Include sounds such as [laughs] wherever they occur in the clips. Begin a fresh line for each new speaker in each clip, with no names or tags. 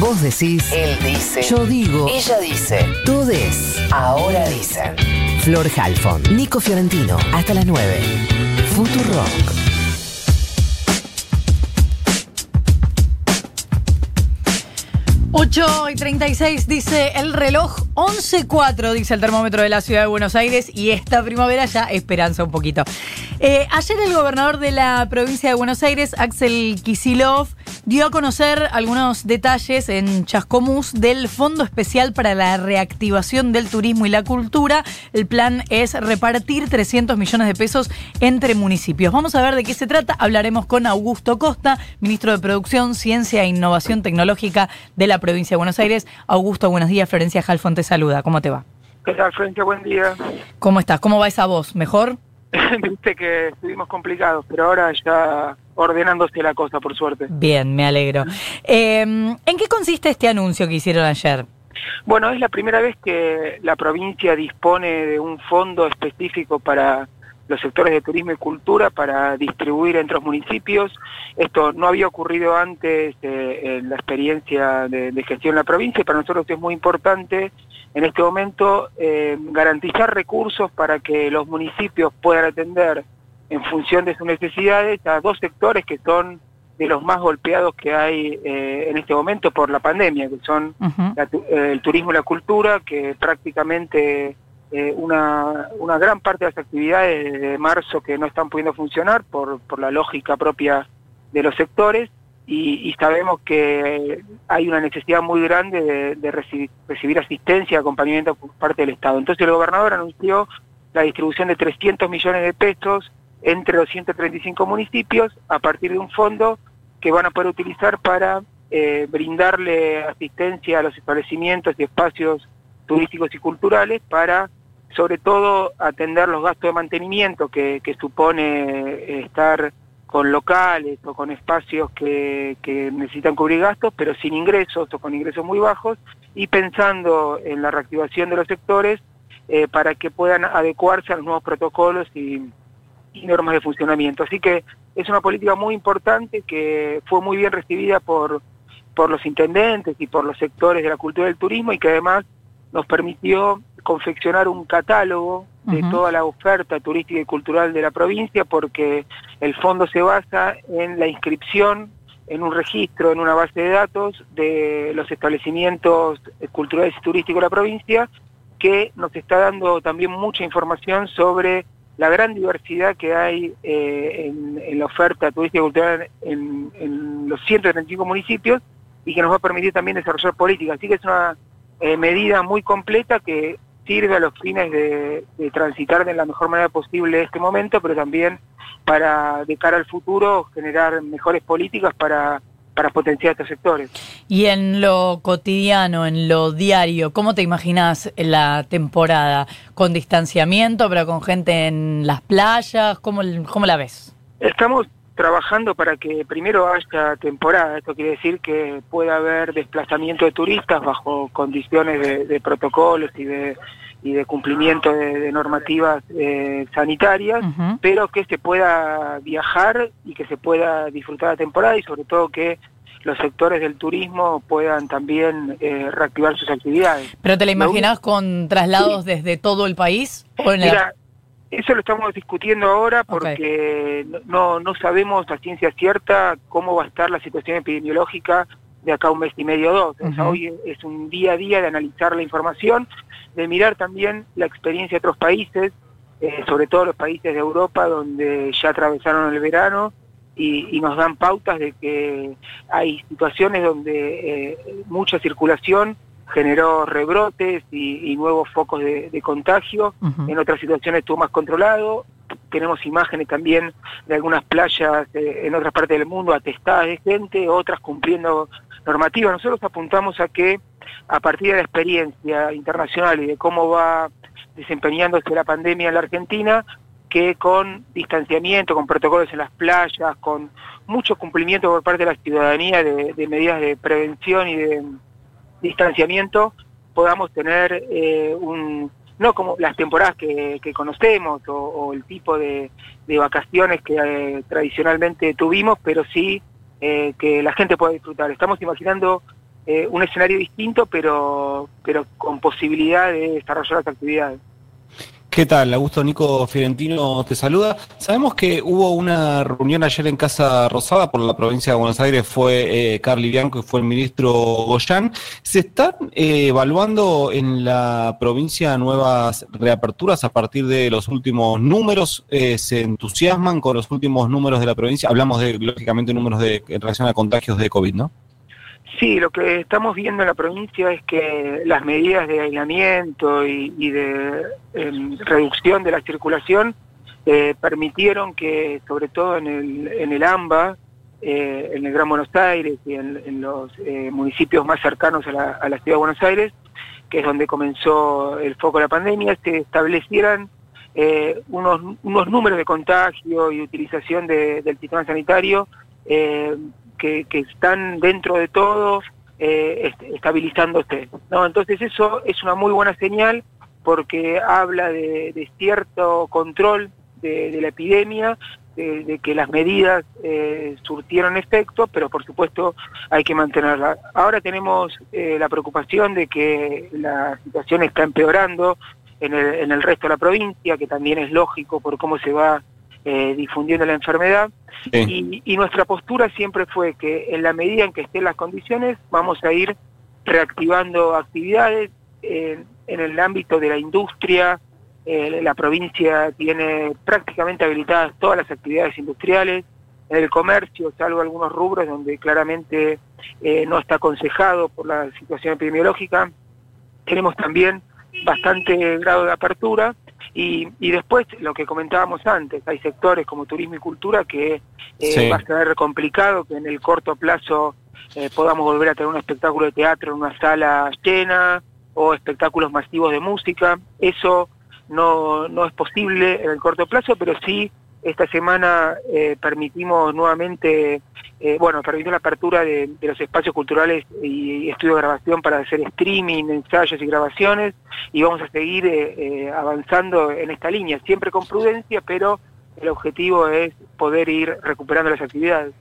Vos decís,
Él dice.
yo digo,
Ella dice.
todes.
Ahora dicen.
Flor Halfon, Nico Fiorentino, hasta las 9. Futurock.
8 y 36 dice el reloj, 11.4 dice el termómetro de la ciudad de Buenos Aires y esta primavera ya esperanza un poquito. Eh, ayer el gobernador de la provincia de Buenos Aires, Axel Kisilov, dio a conocer algunos detalles en Chascomús del Fondo Especial para la Reactivación del Turismo y la Cultura. El plan es repartir 300 millones de pesos entre municipios. Vamos a ver de qué se trata. Hablaremos con Augusto Costa, ministro de Producción, Ciencia e Innovación Tecnológica de la provincia de Buenos Aires. Augusto, buenos días. Florencia Jalfón te saluda. ¿Cómo te va?
¿Qué tal, Florencia? Buen día.
¿Cómo estás? ¿Cómo va esa voz? ¿Mejor? [laughs]
Viste que estuvimos complicados, pero ahora ya ordenándose la cosa, por suerte.
Bien, me alegro. Eh, ¿En qué consiste este anuncio que hicieron ayer?
Bueno, es la primera vez que la provincia dispone de un fondo específico para los sectores de turismo y cultura para distribuir entre los municipios. Esto no había ocurrido antes eh, en la experiencia de, de, gestión en la provincia y para nosotros es muy importante en este momento eh, garantizar recursos para que los municipios puedan atender en función de sus necesidades a dos sectores que son de los más golpeados que hay eh, en este momento por la pandemia, que son uh -huh. la, el turismo y la cultura, que prácticamente eh, una, una gran parte de las actividades de marzo que no están pudiendo funcionar por, por la lógica propia de los sectores y, y, sabemos que hay una necesidad muy grande de, de recibir, recibir, asistencia acompañamiento por parte del Estado. Entonces el gobernador anunció la distribución de 300 millones de pesos entre los 135 municipios a partir de un fondo que van a poder utilizar para eh, brindarle asistencia a los establecimientos y espacios turísticos y culturales para sobre todo atender los gastos de mantenimiento que, supone estar con locales o con espacios que, necesitan cubrir gastos, pero sin ingresos o con ingresos muy bajos, y pensando en la reactivación de los sectores eh, para que puedan adecuarse a los nuevos protocolos y, y, normas de funcionamiento. Así que es una política muy importante que fue muy bien recibida por, por los intendentes y por los sectores de la cultura del turismo y que además nos permitió confeccionar un catálogo de uh -huh. toda la oferta turística y cultural de la provincia porque el fondo se basa en la inscripción en un registro, en una base de datos de los establecimientos culturales y turísticos de la provincia que nos está dando también mucha información sobre la gran diversidad que hay eh, en, en, la oferta turística y cultural en, en los 135 municipios y que nos va a permitir también desarrollar políticas. Así que es una eh, medida muy completa que sirve a los fines de, de, transitar de la mejor manera posible este momento, pero también para, de cara al futuro, generar mejores políticas para, para potenciar estos sectores.
Y en lo cotidiano, en lo diario, ¿cómo te imaginas la temporada? ¿Con distanciamiento, pero con gente en las playas? ¿Cómo, cómo la ves?
Estamos trabajando para que primero haya temporada. Esto quiere decir que pueda haber desplazamiento de turistas bajo condiciones de, de protocolos y de, y de cumplimiento de, de normativas eh, sanitarias, uh -huh. pero que se pueda viajar y que se pueda disfrutar la temporada y sobre todo que los sectores del turismo puedan también eh, reactivar sus actividades.
¿Pero te la imaginas con traslados sí. desde todo el país?
¿o en Mira, la... eso lo estamos discutiendo ahora porque okay. no, no sabemos a ciencia cierta cómo va a estar la situación epidemiológica de acá un mes y medio o dos. Uh -huh. o sea, hoy es un día a día de analizar la información, de mirar también la experiencia de otros países, eh, sobre todo los países de Europa donde ya atravesaron el verano y, y nos dan pautas de que hay situaciones donde eh, mucha circulación generó rebrotes y, y nuevos focos de, de contagio, uh -huh. en otras situaciones estuvo más controlado, tenemos imágenes también de algunas playas eh, en otras partes del mundo atestadas de gente, otras cumpliendo normativas. Nosotros apuntamos a que a partir de la experiencia internacional y de cómo va desempeñándose la pandemia en la Argentina, que con distanciamiento, con protocolos en las playas, con mucho cumplimiento por parte de la ciudadanía de, de medidas de prevención y de distanciamiento, podamos tener eh, un, no como las temporadas que, conocemos o, el tipo de, vacaciones que eh, tradicionalmente tuvimos, pero sí eh, que la gente pueda disfrutar. Estamos imaginando un escenario distinto, pero, pero con posibilidad de desarrollar las actividades.
¿Qué tal? Augusto Nico Fiorentino te saluda. Sabemos que hubo una reunión ayer en Casa Rosada por la provincia de Buenos Aires, fue eh, Carly Bianco y fue el ministro Goyán. ¿Se están eh, evaluando en la provincia nuevas reaperturas a partir de los últimos números? Eh, ¿Se entusiasman con los últimos números de la provincia? Hablamos de, lógicamente, números de, en relación a contagios de COVID, ¿no?
Sí, lo que estamos viendo en la provincia es que las medidas de aislamiento y, de em, reducción de la circulación eh, permitieron que, sobre todo en el, en el AMBA, eh, en el Gran Buenos Aires y en, los eh, municipios más cercanos a la, a la, ciudad de Buenos Aires, que es donde comenzó el foco de la pandemia, se establecieran unos, unos números de contagio y utilización del sistema sanitario que, están dentro de todo eh, estabilizándose. ¿no? Entonces eso es una muy buena señal porque habla de, cierto control de, la epidemia, de, que las medidas eh, surtieron efecto, pero por supuesto hay que mantenerla. Ahora tenemos eh, la preocupación de que la situación está empeorando en el, en el resto de la provincia, que también es lógico por cómo se va eh, difundiendo la enfermedad. Y, nuestra postura siempre fue que en la medida en que estén las condiciones, vamos a ir reactivando actividades en el ámbito de la industria. Eh, la provincia tiene prácticamente habilitadas todas las actividades industriales. En el comercio, salvo algunos rubros donde claramente eh, no está aconsejado por la situación epidemiológica, tenemos también bastante grado de apertura y, y, después, lo que comentábamos antes, hay sectores como turismo y cultura que eh, va a ser complicado que en el corto plazo eh, podamos volver a tener un espectáculo de teatro en una sala llena o espectáculos masivos de música. Eso no, no es posible en el corto plazo, pero sí esta semana eh, permitimos nuevamente, eh, bueno, permitió la apertura de, los espacios culturales y, estudio de grabación para hacer streaming, ensayos y grabaciones, y vamos a seguir eh, avanzando en esta línea, siempre con prudencia, pero el objetivo es poder ir recuperando las actividades.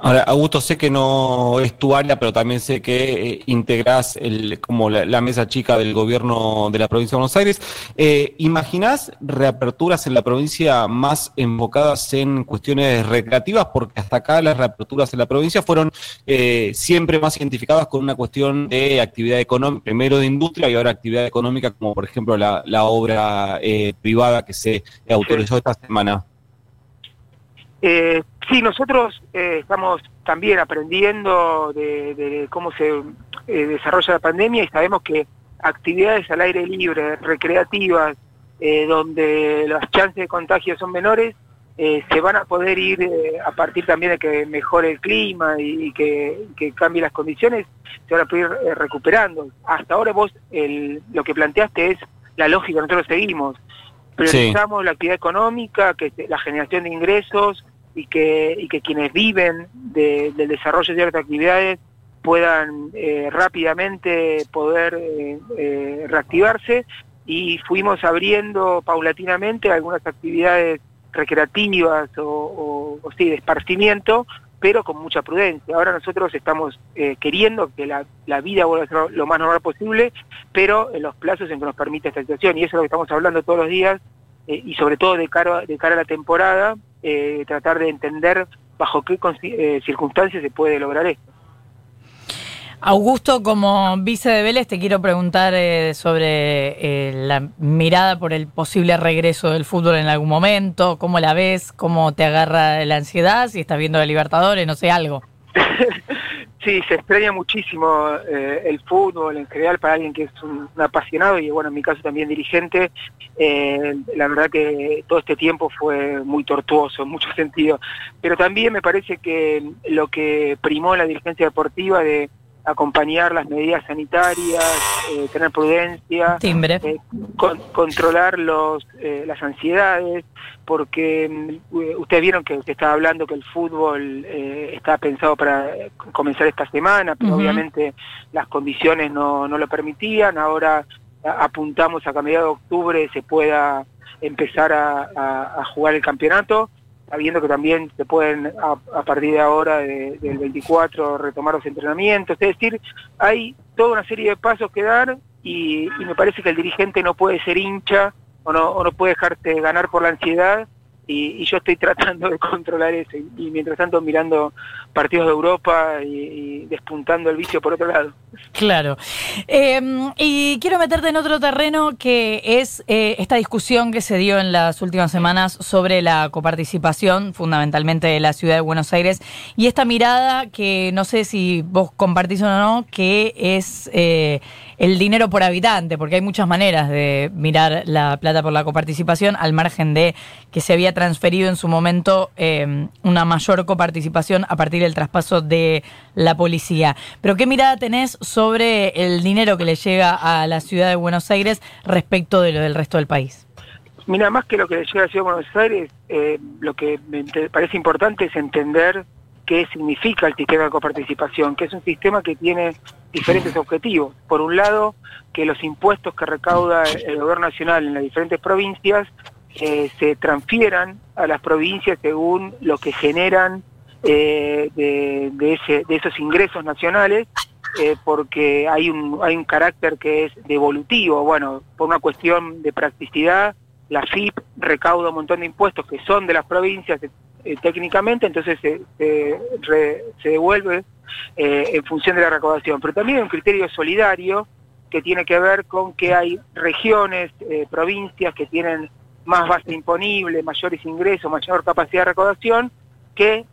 Ahora, Augusto, sé que no es tu área, pero también sé que eh, integrás el, como la, mesa chica del gobierno de la provincia de Buenos Aires. Eh, ¿Imaginás reaperturas en la provincia más enfocadas en cuestiones recreativas? Porque hasta acá las reaperturas en la provincia fueron eh, siempre más identificadas con una cuestión de actividad económica, primero de industria y ahora actividad económica, como por ejemplo la, la obra eh, privada que se autorizó esta semana.
Eh, sí, nosotros eh, estamos también aprendiendo de, cómo se eh, desarrolla la pandemia y sabemos que actividades al aire libre, recreativas, eh, donde las chances de contagio son menores, se van a poder ir a partir también de que mejore el clima y, que, cambie las condiciones, se van a poder ir recuperando. Hasta ahora vos lo que planteaste es la lógica, nosotros seguimos. Priorizamos la actividad económica, que la generación de ingresos, y que, y que quienes viven del desarrollo de ciertas actividades puedan eh, rápidamente poder eh, eh, reactivarse y fuimos abriendo paulatinamente algunas actividades recreativas o, sí, de esparcimiento, pero con mucha prudencia. Ahora nosotros estamos queriendo que la, la, vida vuelva a ser lo más normal posible, pero en los plazos en que nos permite esta situación, y eso es lo que estamos hablando todos los días, y sobre todo de cara, de cara a la temporada, eh, tratar de entender bajo qué eh, circunstancias se puede lograr esto.
Augusto, como vice de Vélez, te quiero preguntar eh, sobre la mirada por el posible regreso del fútbol en algún momento, cómo la ves, cómo te agarra la ansiedad, si estás viendo a Libertadores, no sé, algo. [laughs]
Sí, se extraña muchísimo eh, el fútbol en general para alguien que es un, apasionado y bueno, en mi caso también dirigente. Eh, la verdad que todo este tiempo fue muy tortuoso en muchos [laughs] sentidos, pero también me parece que lo que primó la dirigencia deportiva de acompañar las medidas sanitarias, eh, tener prudencia,
eh,
controlar los, eh, las ansiedades, porque mm, ustedes vieron que usted estaba hablando que el fútbol está pensado para comenzar esta semana, pero obviamente las condiciones no, no lo permitían, ahora apuntamos a que a mediados de octubre se pueda empezar a, a jugar el campeonato sabiendo que también se pueden a, partir de ahora, del 24, retomar los entrenamientos. Es decir, hay toda una serie de pasos que dar y, me parece que el dirigente no puede ser hincha o no, o no puede dejarte ganar por la ansiedad y, yo estoy [laughs] tratando de controlar eso y, mientras tanto mirando partidos de Europa y, despuntando el vicio por otro lado.
Claro. Em, y quiero meterte en otro terreno que es eh, esta discusión que se dio en las últimas semanas sobre la coparticipación, fundamentalmente de la ciudad de Buenos Aires, y esta mirada que no sé si vos compartís o no, que es... Eh, el dinero por habitante, porque hay muchas maneras de mirar la plata por la coparticipación, al margen de que se había transferido en su momento eh, una mayor coparticipación a partir del traspaso de la policía. Pero ¿qué mirada tenés sobre el dinero que le llega a la ciudad de Buenos Aires respecto de lo del resto del país?
Mira, más que lo que le llega a la ciudad de Buenos Aires, eh, lo que me parece importante es entender qué significa el sistema de coparticipación, que es un sistema que tiene diferentes objetivos. Por un lado, que los impuestos que recauda el gobierno nacional en las diferentes provincias eh, se transfieran a las provincias según lo que generan eh, de, ese, de esos ingresos nacionales, eh, porque hay un, hay un carácter que es devolutivo. Bueno, por una cuestión de practicidad, la FIP recauda un montón de impuestos que son de las provincias, eh, técnicamente, entonces se, se, devuelve eh, en función de la recaudación. Pero también hay un criterio solidario que tiene que ver con que hay regiones, eh, provincias que tienen más base imponible, mayores ingresos, mayor capacidad de recaudación, que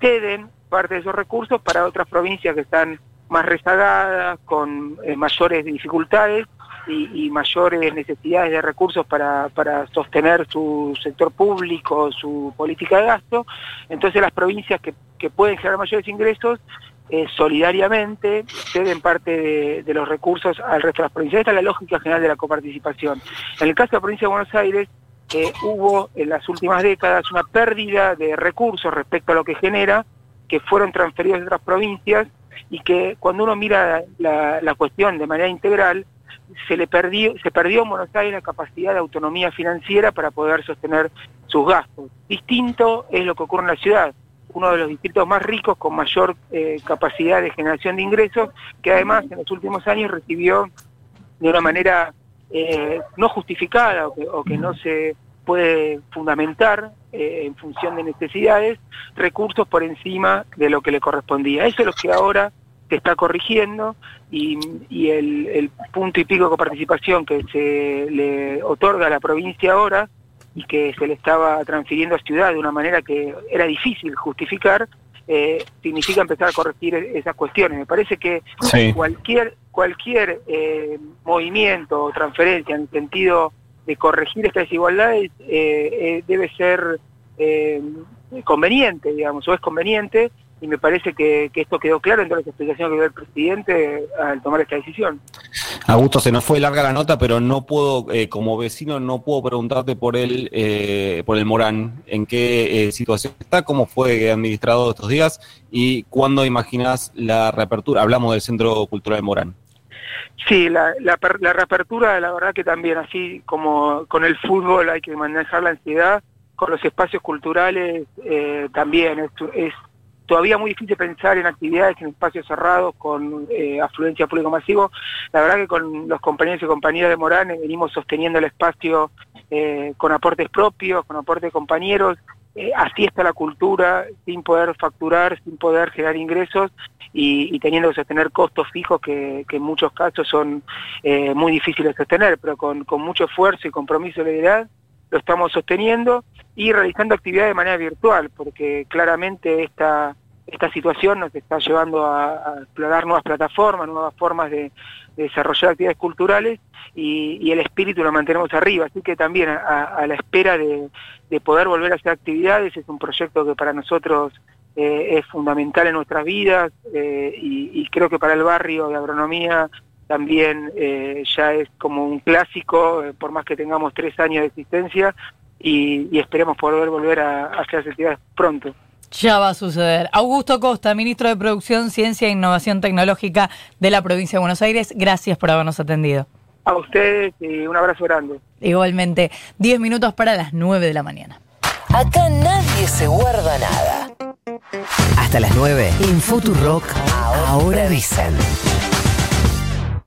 ceden parte de esos recursos para otras provincias que están más rezagadas, con mayores dificultades y, mayores necesidades de recursos para, para, sostener su sector público, su política de gasto. Entonces las provincias que, que pueden generar mayores ingresos eh, solidariamente ceden parte de, los recursos al resto de las provincias. Esta es la lógica general de la coparticipación. En el caso de la provincia de Buenos Aires, eh, hubo en las últimas décadas una pérdida de recursos respecto a lo que genera, que fueron transferidos de otras provincias y que cuando uno mira la, la cuestión de manera integral, se le perdió, se perdió en Buenos Aires la capacidad de autonomía financiera para poder sostener sus gastos. Distinto es lo que ocurre en la ciudad, uno de los distritos más ricos con mayor eh, capacidad de generación de ingresos, que además en los últimos años recibió de una manera eh, no justificada o que, no se puede fundamentar eh, en función de necesidades, recursos por encima de lo que le correspondía. Eso es lo que ahora se está corrigiendo y, el, punto y pico de coparticipación que se le otorga a la provincia ahora y que se le estaba transfiriendo a ciudad de una manera que era difícil justificar, eh, significa empezar a corregir esas cuestiones. Me parece que cualquier cualquier eh, movimiento o transferencia en el sentido de corregir estas desigualdades eh, debe ser conveniente, digamos, o es conveniente, y me parece que, esto quedó claro en todas las explicaciones que dio el presidente al tomar esta decisión.
Augusto, se nos fue larga la nota, pero no puedo, eh, como vecino, no puedo preguntarte por él, eh, por el Morán, en qué eh, situación está, cómo fue administrado estos días y cuándo imaginas la reapertura. Hablamos del Centro Cultural Morán.
Sí, la, la, reapertura, la verdad que también, así como con el fútbol hay que manejar la ansiedad, con los espacios culturales también es todavía muy difícil pensar en actividades en espacios cerrados con eh, afluencia público masivo. La verdad que con los compañeros y compañeras de Morán eh, venimos sosteniendo el espacio eh, con aportes propios, con aportes de compañeros. Así está la cultura, sin poder facturar, sin poder generar ingresos y, teniendo que sostener costos fijos que, en muchos casos son muy difíciles de sostener, pero con, mucho esfuerzo y compromiso de la lo estamos sosteniendo y realizando actividades de manera virtual, porque claramente esta, esta situación nos está llevando a, explorar nuevas plataformas, nuevas formas de, desarrollar actividades culturales y, el espíritu lo mantenemos arriba. Así que también a, la espera de, poder volver a hacer actividades es un proyecto que para nosotros eh, es fundamental en nuestras vidas eh, y, creo que para el barrio de agronomía también eh, ya es como un clásico, por más que tengamos tres años de existencia, y, esperemos poder volver a, hacer actividades pronto.
Ya va a suceder. Augusto Costa, ministro de Producción, Ciencia e Innovación Tecnológica de la provincia de Buenos Aires, gracias por habernos atendido.
A ustedes y un abrazo grande.
Igualmente, 10 minutos para las 9 de la mañana.
Acá nadie se guarda nada. Hasta las 9 en Futurock, ahora dicen.